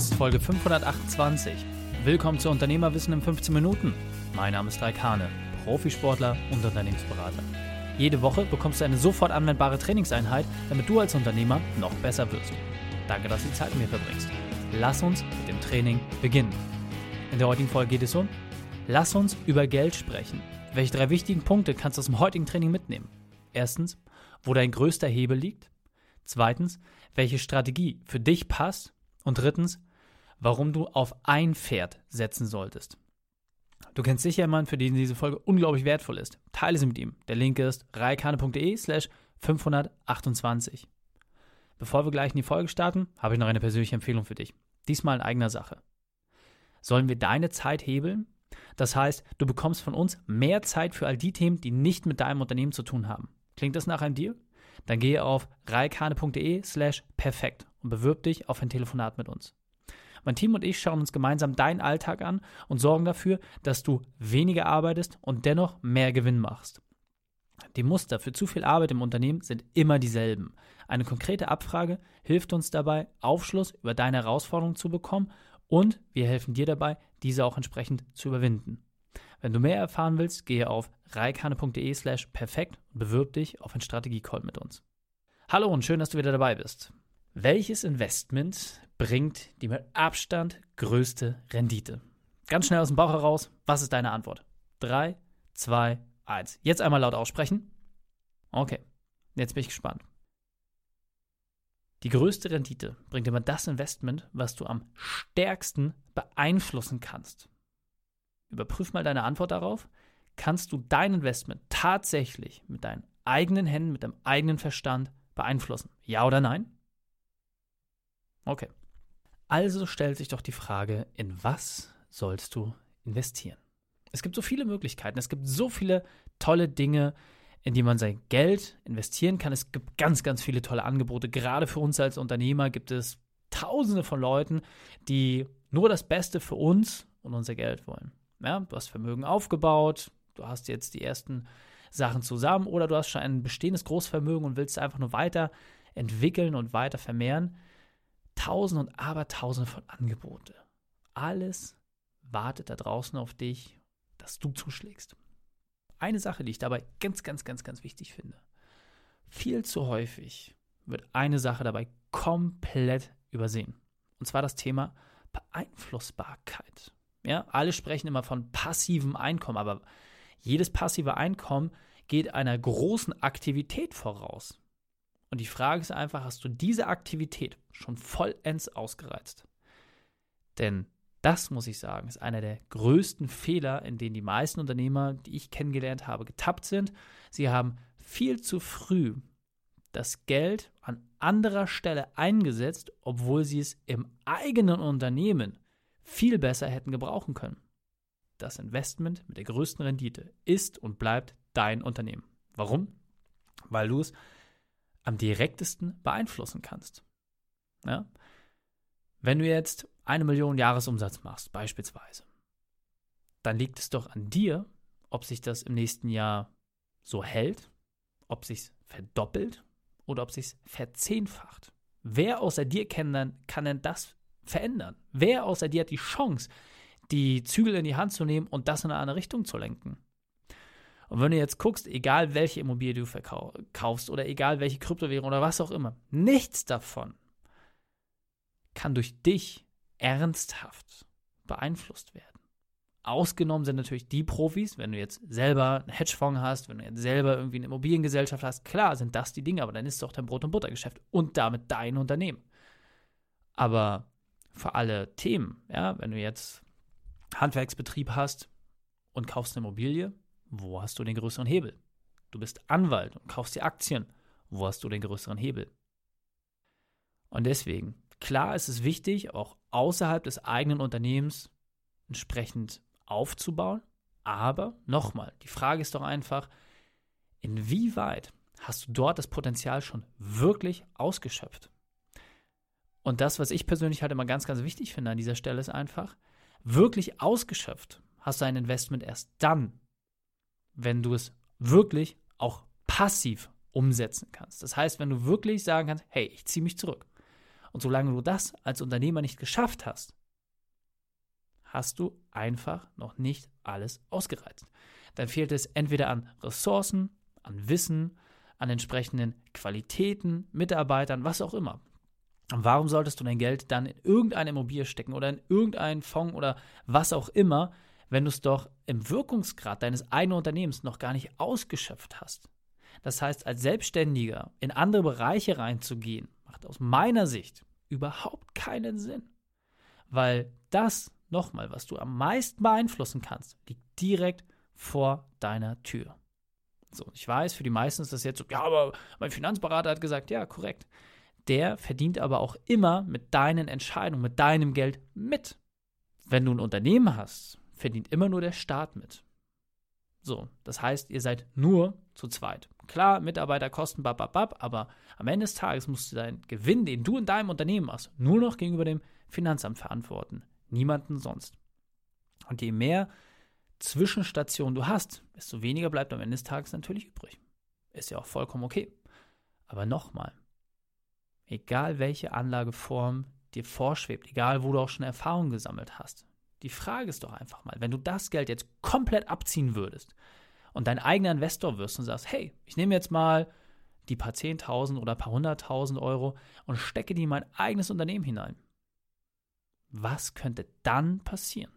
Ist Folge 528. Willkommen zu Unternehmerwissen in 15 Minuten. Mein Name ist Raik Hane, Profisportler und Unternehmensberater. Jede Woche bekommst du eine sofort anwendbare Trainingseinheit, damit du als Unternehmer noch besser wirst. Danke, dass du die Zeit mit mir verbringst. Lass uns mit dem Training beginnen. In der heutigen Folge geht es um Lass uns über Geld sprechen. Welche drei wichtigen Punkte kannst du aus dem heutigen Training mitnehmen? Erstens, wo dein größter Hebel liegt. Zweitens, welche Strategie für dich passt. Und drittens, warum du auf ein Pferd setzen solltest. Du kennst sicher jemanden, für den diese Folge unglaublich wertvoll ist. Teile sie mit ihm. Der Link ist reikane.de slash 528. Bevor wir gleich in die Folge starten, habe ich noch eine persönliche Empfehlung für dich. Diesmal in eigener Sache. Sollen wir deine Zeit hebeln? Das heißt, du bekommst von uns mehr Zeit für all die Themen, die nicht mit deinem Unternehmen zu tun haben. Klingt das nach einem Deal? Dann gehe auf reikane.de slash perfekt und bewirb dich auf ein Telefonat mit uns. Mein Team und ich schauen uns gemeinsam deinen Alltag an und sorgen dafür, dass du weniger arbeitest und dennoch mehr Gewinn machst. Die Muster für zu viel Arbeit im Unternehmen sind immer dieselben. Eine konkrete Abfrage hilft uns dabei, Aufschluss über deine Herausforderungen zu bekommen und wir helfen dir dabei, diese auch entsprechend zu überwinden. Wenn du mehr erfahren willst, gehe auf reikane.de slash perfekt und bewirb dich auf ein Strategie-Call mit uns. Hallo und schön, dass du wieder dabei bist. Welches Investment bringt die mit Abstand größte Rendite? Ganz schnell aus dem Bauch heraus, was ist deine Antwort? 3, 2, 1. Jetzt einmal laut aussprechen. Okay, jetzt bin ich gespannt. Die größte Rendite bringt immer das Investment, was du am stärksten beeinflussen kannst. Überprüf mal deine Antwort darauf. Kannst du dein Investment tatsächlich mit deinen eigenen Händen, mit deinem eigenen Verstand beeinflussen? Ja oder nein? Okay. Also stellt sich doch die Frage, in was sollst du investieren? Es gibt so viele Möglichkeiten, es gibt so viele tolle Dinge, in die man sein Geld investieren kann. Es gibt ganz, ganz viele tolle Angebote. Gerade für uns als Unternehmer gibt es tausende von Leuten, die nur das Beste für uns und unser Geld wollen. Ja, du hast Vermögen aufgebaut, du hast jetzt die ersten Sachen zusammen oder du hast schon ein bestehendes Großvermögen und willst einfach nur weiter entwickeln und weiter vermehren. Tausende und Abertausende von Angebote. Alles wartet da draußen auf dich, dass du zuschlägst. Eine Sache, die ich dabei ganz, ganz, ganz, ganz wichtig finde. Viel zu häufig wird eine Sache dabei komplett übersehen. Und zwar das Thema Beeinflussbarkeit. Ja, alle sprechen immer von passivem Einkommen, aber jedes passive Einkommen geht einer großen Aktivität voraus. Und die Frage ist einfach, hast du diese Aktivität schon vollends ausgereizt? Denn das, muss ich sagen, ist einer der größten Fehler, in denen die meisten Unternehmer, die ich kennengelernt habe, getappt sind. Sie haben viel zu früh das Geld an anderer Stelle eingesetzt, obwohl sie es im eigenen Unternehmen viel besser hätten gebrauchen können. Das Investment mit der größten Rendite ist und bleibt dein Unternehmen. Warum? Weil du es am direktesten beeinflussen kannst. Ja? Wenn du jetzt eine Million Jahresumsatz machst, beispielsweise, dann liegt es doch an dir, ob sich das im nächsten Jahr so hält, ob sich verdoppelt oder ob sich verzehnfacht. Wer außer dir kann, dann, kann denn das verändern? Wer außer dir hat die Chance, die Zügel in die Hand zu nehmen und das in eine andere Richtung zu lenken? Und wenn du jetzt guckst, egal welche Immobilie du verkaufst oder egal welche Kryptowährung oder was auch immer, nichts davon kann durch dich ernsthaft beeinflusst werden. Ausgenommen sind natürlich die Profis, wenn du jetzt selber einen Hedgefonds hast, wenn du jetzt selber irgendwie eine Immobiliengesellschaft hast, klar sind das die Dinge, aber dann ist es doch dein Brot- und Buttergeschäft und damit dein Unternehmen. Aber für alle Themen, ja, wenn du jetzt Handwerksbetrieb hast und kaufst eine Immobilie, wo hast du den größeren Hebel? Du bist Anwalt und kaufst dir Aktien, wo hast du den größeren Hebel? Und deswegen Klar ist es wichtig, auch außerhalb des eigenen Unternehmens entsprechend aufzubauen. Aber nochmal, die Frage ist doch einfach, inwieweit hast du dort das Potenzial schon wirklich ausgeschöpft? Und das, was ich persönlich halt immer ganz, ganz wichtig finde an dieser Stelle, ist einfach, wirklich ausgeschöpft hast du ein Investment erst dann, wenn du es wirklich auch passiv umsetzen kannst. Das heißt, wenn du wirklich sagen kannst, hey, ich ziehe mich zurück Und solange du das als Unternehmer nicht geschafft hast, hast du einfach noch nicht alles ausgereizt. Dann fehlt es entweder an Ressourcen, an Wissen, an entsprechenden Qualitäten, Mitarbeitern, was auch immer. Und warum solltest du dein Geld dann in irgendeine Immobilie stecken oder in irgendeinen Fonds oder was auch immer, wenn du es doch im Wirkungsgrad deines eigenen Unternehmens noch gar nicht ausgeschöpft hast? Das heißt, als Selbstständiger in andere Bereiche reinzugehen, macht aus meiner Sicht überhaupt keinen Sinn. Weil das, nochmal, was du am meisten beeinflussen kannst, liegt direkt vor deiner Tür. So, ich weiß, für die meisten ist das jetzt so, ja, aber mein Finanzberater hat gesagt, ja, korrekt. Der verdient aber auch immer mit deinen Entscheidungen, mit deinem Geld mit. Wenn du ein Unternehmen hast, verdient immer nur der Staat mit. So, das heißt, ihr seid nur zu zweit. Klar, Mitarbeiter kosten bababab, aber am Ende des Tages musst du deinen Gewinn, den du in deinem Unternehmen hast, nur noch gegenüber dem Finanzamt verantworten. Niemanden sonst. Und je mehr Zwischenstationen du hast, desto weniger bleibt am Ende des Tages natürlich übrig. Ist ja auch vollkommen okay. Aber nochmal, egal welche Anlageform dir vorschwebt, egal wo du auch schon Erfahrung gesammelt hast, die Frage ist doch einfach mal, wenn du das Geld jetzt komplett abziehen würdest und dein eigener Investor wirst und sagst, hey, ich nehme jetzt mal die paar 10.000 oder paar 100.000 Euro und stecke die in mein eigenes Unternehmen hinein. Was könnte dann passieren?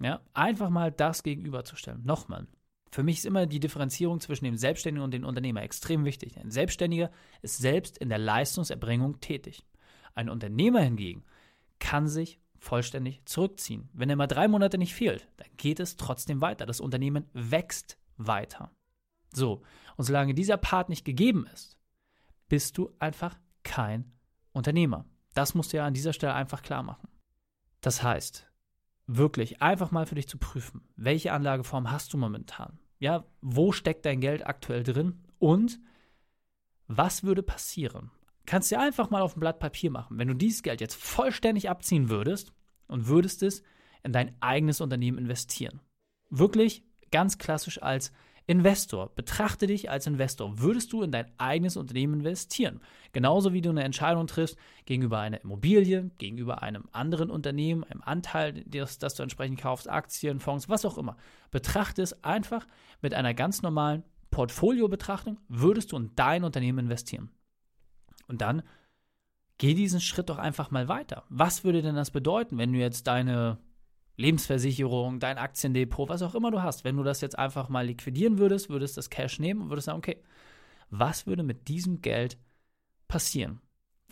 Ja, einfach mal das gegenüberzustellen. Nochmal. Für mich ist immer die Differenzierung zwischen dem Selbstständigen und dem Unternehmer extrem wichtig. Ein Selbstständiger ist selbst in der Leistungserbringung tätig. Ein Unternehmer hingegen kann sich vollständig zurückziehen. Wenn er mal drei Monate nicht fehlt, dann geht es trotzdem weiter. Das Unternehmen wächst weiter. So, und solange dieser Part nicht gegeben ist, bist du einfach kein Unternehmer. Das musst du ja an dieser Stelle einfach klar machen. Das heißt, wirklich einfach mal für dich zu prüfen, welche Anlageform hast du momentan? Ja, wo steckt dein Geld aktuell drin? Und was würde passieren? Kannst du einfach mal auf ein Blatt Papier machen. Wenn du dieses Geld jetzt vollständig abziehen würdest und würdest es in dein eigenes Unternehmen investieren. Wirklich ganz klassisch als Investor. Betrachte dich als Investor. Würdest du in dein eigenes Unternehmen investieren? Genauso wie du eine Entscheidung triffst gegenüber einer Immobilie, gegenüber einem anderen Unternehmen, einem Anteil, das, das du entsprechend kaufst, Aktien, Fonds, was auch immer. Betrachte es einfach mit einer ganz normalen Portfolio-Betrachtung. Würdest du in dein Unternehmen investieren? Und dann geh diesen Schritt doch einfach mal weiter. Was würde denn das bedeuten, wenn du jetzt deine Lebensversicherung, dein Aktiendepot, was auch immer du hast, wenn du das jetzt einfach mal liquidieren würdest, würdest das Cash nehmen und würdest sagen, okay, was würde mit diesem Geld passieren?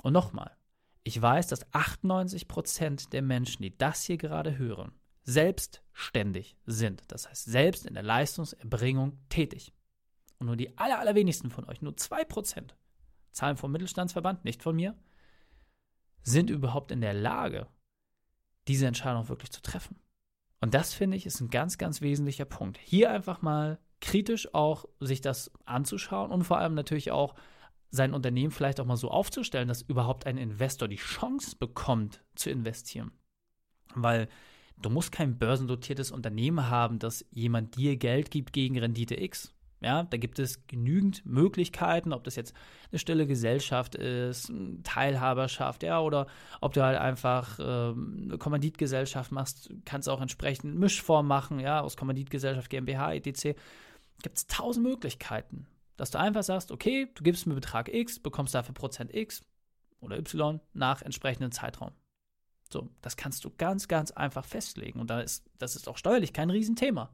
Und nochmal, ich weiß, dass 98 Prozent der Menschen, die das hier gerade hören, selbstständig sind. Das heißt, selbst in der Leistungserbringung tätig. Und nur die aller, allerwenigsten von euch, nur 2%, Zahlen vom Mittelstandsverband, nicht von mir, sind überhaupt in der Lage, diese Entscheidung wirklich zu treffen. Und das finde ich ist ein ganz, ganz wesentlicher Punkt. Hier einfach mal kritisch auch sich das anzuschauen und vor allem natürlich auch sein Unternehmen vielleicht auch mal so aufzustellen, dass überhaupt ein Investor die Chance bekommt zu investieren. Weil du musst kein börsendotiertes Unternehmen haben, dass jemand dir Geld gibt gegen Rendite X. Ja, da gibt es genügend Möglichkeiten, ob das jetzt eine stille Gesellschaft ist, Teilhaberschaft, ja, oder ob du halt einfach ähm, eine Kommanditgesellschaft machst, kannst auch entsprechend Mischform machen, ja, aus Kommanditgesellschaft, GmbH, etc. Gibt es tausend Möglichkeiten, dass du einfach sagst, okay, du gibst mir Betrag X, bekommst dafür Prozent X oder Y nach entsprechendem Zeitraum. So, das kannst du ganz, ganz einfach festlegen. Und da ist, das ist auch steuerlich kein Riesenthema.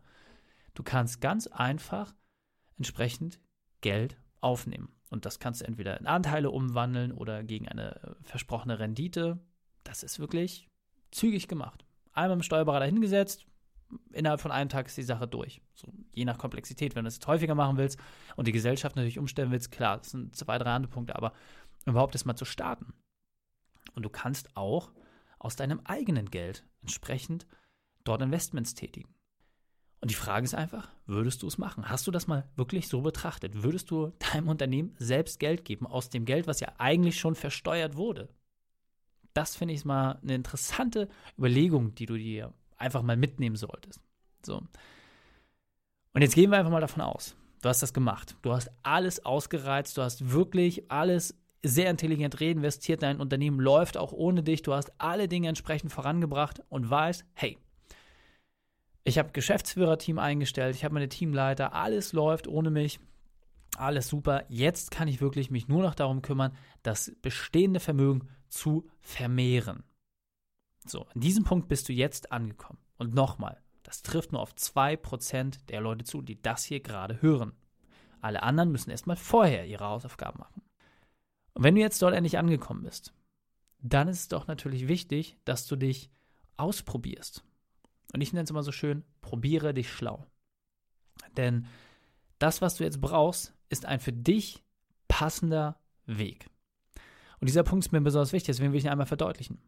Du kannst ganz einfach entsprechend Geld aufnehmen. Und das kannst du entweder in Anteile umwandeln oder gegen eine äh, versprochene Rendite. Das ist wirklich zügig gemacht. Einmal im Steuerberater hingesetzt, innerhalb von einem Tag ist die Sache durch. So, je nach Komplexität, wenn du es häufiger machen willst und die Gesellschaft natürlich umstellen willst, klar, das sind zwei, drei andere Punkte, aber überhaupt erst mal zu starten. Und du kannst auch aus deinem eigenen Geld entsprechend dort Investments tätigen. Und die Frage ist einfach, würdest du es machen? Hast du das mal wirklich so betrachtet? Würdest du deinem Unternehmen selbst Geld geben aus dem Geld, was ja eigentlich schon versteuert wurde? Das finde ich mal eine interessante Überlegung, die du dir einfach mal mitnehmen solltest. So. Und jetzt gehen wir einfach mal davon aus. Du hast das gemacht. Du hast alles ausgereizt. Du hast wirklich alles sehr intelligent reinvestiert, dein Unternehmen läuft auch ohne dich, du hast alle Dinge entsprechend vorangebracht und weißt, hey, ich habe Geschäftsführerteam eingestellt, ich habe meine Teamleiter, alles läuft ohne mich, alles super. Jetzt kann ich wirklich mich nur noch darum kümmern, das bestehende Vermögen zu vermehren. So, an diesem Punkt bist du jetzt angekommen. Und nochmal, das trifft nur auf 2% der Leute zu, die das hier gerade hören. Alle anderen müssen erstmal vorher ihre Hausaufgaben machen. Und wenn du jetzt dort endlich angekommen bist, dann ist es doch natürlich wichtig, dass du dich ausprobierst. Und ich nenne es immer so schön, probiere dich schlau. Denn das, was du jetzt brauchst, ist ein für dich passender Weg. Und dieser Punkt ist mir besonders wichtig, deswegen will ich ihn einmal verdeutlichen.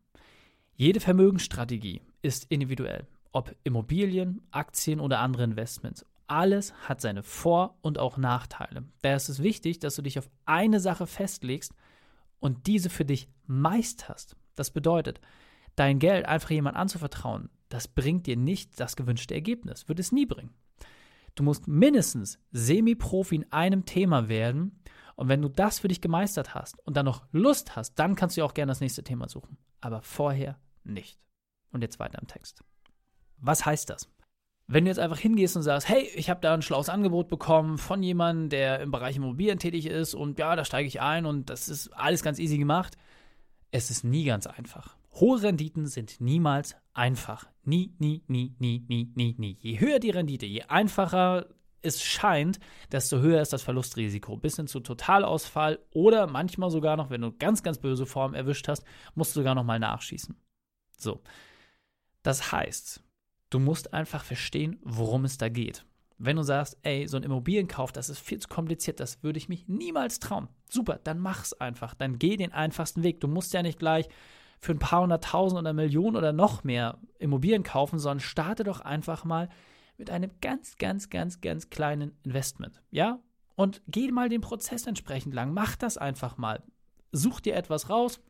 Jede Vermögensstrategie ist individuell, ob Immobilien, Aktien oder andere Investments. Alles hat seine Vor- und auch Nachteile. Daher ist es wichtig, dass du dich auf eine Sache festlegst und diese für dich meisterst. Das bedeutet, dein Geld einfach jemand anzuvertrauen, das bringt dir nicht das gewünschte Ergebnis, wird es nie bringen. Du musst mindestens Semi-Profi in einem Thema werden. Und wenn du das für dich gemeistert hast und dann noch Lust hast, dann kannst du auch gerne das nächste Thema suchen. Aber vorher nicht. Und jetzt weiter im Text. Was heißt das? Wenn du jetzt einfach hingehst und sagst, hey, ich habe da ein schlaues Angebot bekommen von jemandem, der im Bereich Immobilien tätig ist und ja, da steige ich ein und das ist alles ganz easy gemacht. Es ist nie ganz einfach. Hohe Renditen sind niemals einfach. Nie, nie, nie, nie, nie, nie, nie. Je höher die Rendite, je einfacher es scheint, desto höher ist das Verlustrisiko. Bis hin zu Totalausfall oder manchmal sogar noch, wenn du ganz, ganz böse Form erwischt hast, musst du sogar noch mal nachschießen. So. Das heißt, du musst einfach verstehen, worum es da geht. Wenn du sagst, ey, so ein Immobilienkauf, das ist viel zu kompliziert, das würde ich mich niemals trauen. Super, dann mach's einfach. Dann geh den einfachsten Weg. Du musst ja nicht gleich für ein paar hunderttausend oder Millionen oder noch mehr Immobilien kaufen, sondern starte doch einfach mal mit einem ganz, ganz, ganz, ganz kleinen Investment. Ja? Und geh mal den Prozess entsprechend lang. Mach das einfach mal. Such dir etwas raus.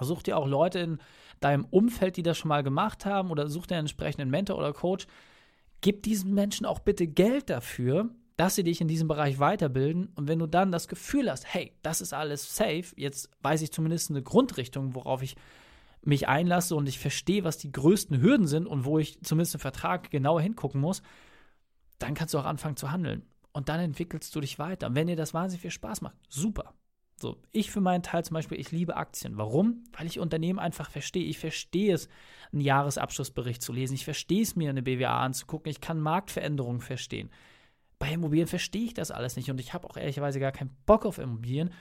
Such dir auch Leute in deinem Umfeld, die das schon mal gemacht haben, oder such dir einen entsprechenden Mentor oder Coach. Gib diesen Menschen auch bitte Geld dafür, dass sie dich in diesem Bereich weiterbilden. Und wenn du dann das Gefühl hast, hey, das ist alles safe, jetzt weiß ich zumindest eine Grundrichtung, worauf ich mich einlasse und ich verstehe, was die größten Hürden sind und wo ich zumindest im Vertrag genauer hingucken muss, dann kannst du auch anfangen zu handeln. Und dann entwickelst du dich weiter. Und wenn dir das wahnsinnig viel Spaß macht, super. So, ich für meinen Teil zum Beispiel, ich liebe Aktien. Warum? Weil ich Unternehmen einfach verstehe. Ich verstehe es, einen Jahresabschlussbericht zu lesen. Ich verstehe es, mir eine BWA anzugucken. Ich kann Marktveränderungen verstehen. Bei Immobilien verstehe ich das alles nicht und ich habe auch ehrlicherweise gar keinen Bock auf Immobilien,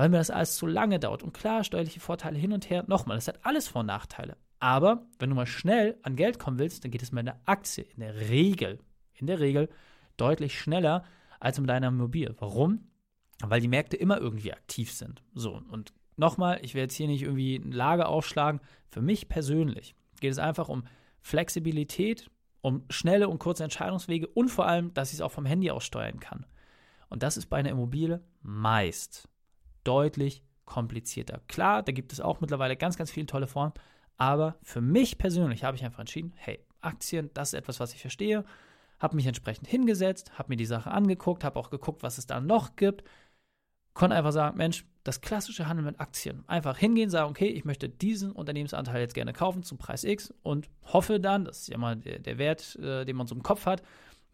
weil mir das alles zu lange dauert. Und klar, steuerliche Vorteile hin und her, nochmal, das hat alles Vor- und Nachteile. Aber wenn du mal schnell an Geld kommen willst, dann geht es mit einer Aktie in der Regel, in der Regel deutlich schneller als mit einer Immobilie. Warum? Weil die Märkte immer irgendwie aktiv sind. So, und nochmal, ich werde jetzt hier nicht irgendwie ein Lager aufschlagen. Für mich persönlich geht es einfach um Flexibilität, um schnelle und kurze Entscheidungswege und vor allem, dass ich es auch vom Handy aus steuern kann. Und das ist bei einer Immobilie meist deutlich komplizierter. Klar, da gibt es auch mittlerweile ganz, ganz viele tolle Formen, aber für mich persönlich habe ich einfach entschieden, hey, Aktien, das ist etwas, was ich verstehe, habe mich entsprechend hingesetzt, habe mir die Sache angeguckt, habe auch geguckt, was es da noch gibt, konnte einfach sagen, Mensch, das klassische Handeln mit Aktien. Einfach hingehen, sagen, okay, ich möchte diesen Unternehmensanteil jetzt gerne kaufen zum Preis X und hoffe dann, das ist ja mal der, der Wert, äh, den man so im Kopf hat,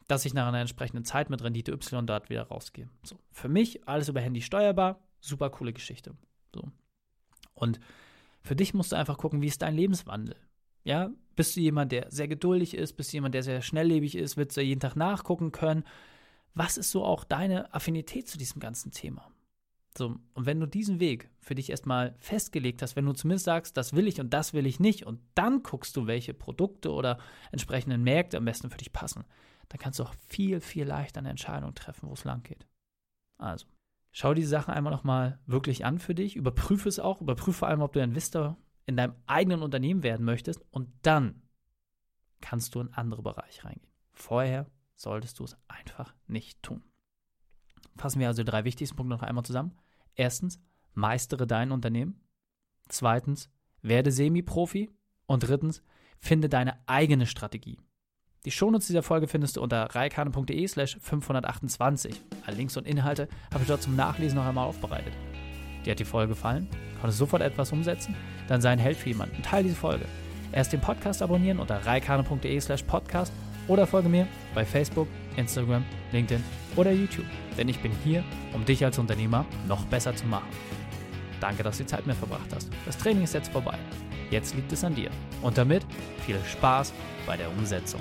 dass ich nach einer entsprechenden Zeit mit Rendite Y dort wieder rausgehe. So, für mich alles über Handy steuerbar, super coole Geschichte. So. Und für dich musst du einfach gucken, wie ist dein Lebenswandel? Ja, bist du jemand, der sehr geduldig ist? Bist du jemand, der sehr schnelllebig ist? Willst du jeden Tag nachgucken können? Was ist so auch deine Affinität zu diesem ganzen Thema? So, und wenn du diesen Weg für dich erstmal festgelegt hast, wenn du zumindest sagst, das will ich und das will ich nicht, und dann guckst du, welche Produkte oder entsprechenden Märkte am besten für dich passen, dann kannst du auch viel, viel leichter eine Entscheidung treffen, wo es lang geht. Also, Schau die Sachen einmal nochmal wirklich an für dich, überprüfe es auch, überprüfe vor allem, ob du Investor in deinem eigenen Unternehmen werden möchtest und dann kannst du in andere Bereiche reingehen. Vorher solltest du es einfach nicht tun. Fassen wir also die drei wichtigsten Punkte noch einmal zusammen. Erstens, meistere dein Unternehmen. Zweitens, werde Semi-Profi. Und drittens, finde deine eigene Strategie. Die Shownotes dieser Folge findest du unter reikane.de slash 528. Alle Links und Inhalte habe ich dort zum Nachlesen noch einmal aufbereitet. Dir hat die Folge gefallen? Konntest sofort etwas umsetzen? Dann sei ein Held für jemanden und teile diese Folge. Erst den Podcast abonnieren unter reikane.de slash podcast oder folge mir bei Facebook, Instagram, LinkedIn oder YouTube. Denn ich bin hier, um dich als Unternehmer noch besser zu machen. Danke, dass du die Zeit mir verbracht hast. Das Training ist jetzt vorbei. Jetzt liegt es an dir. Und damit viel Spaß bei der Umsetzung.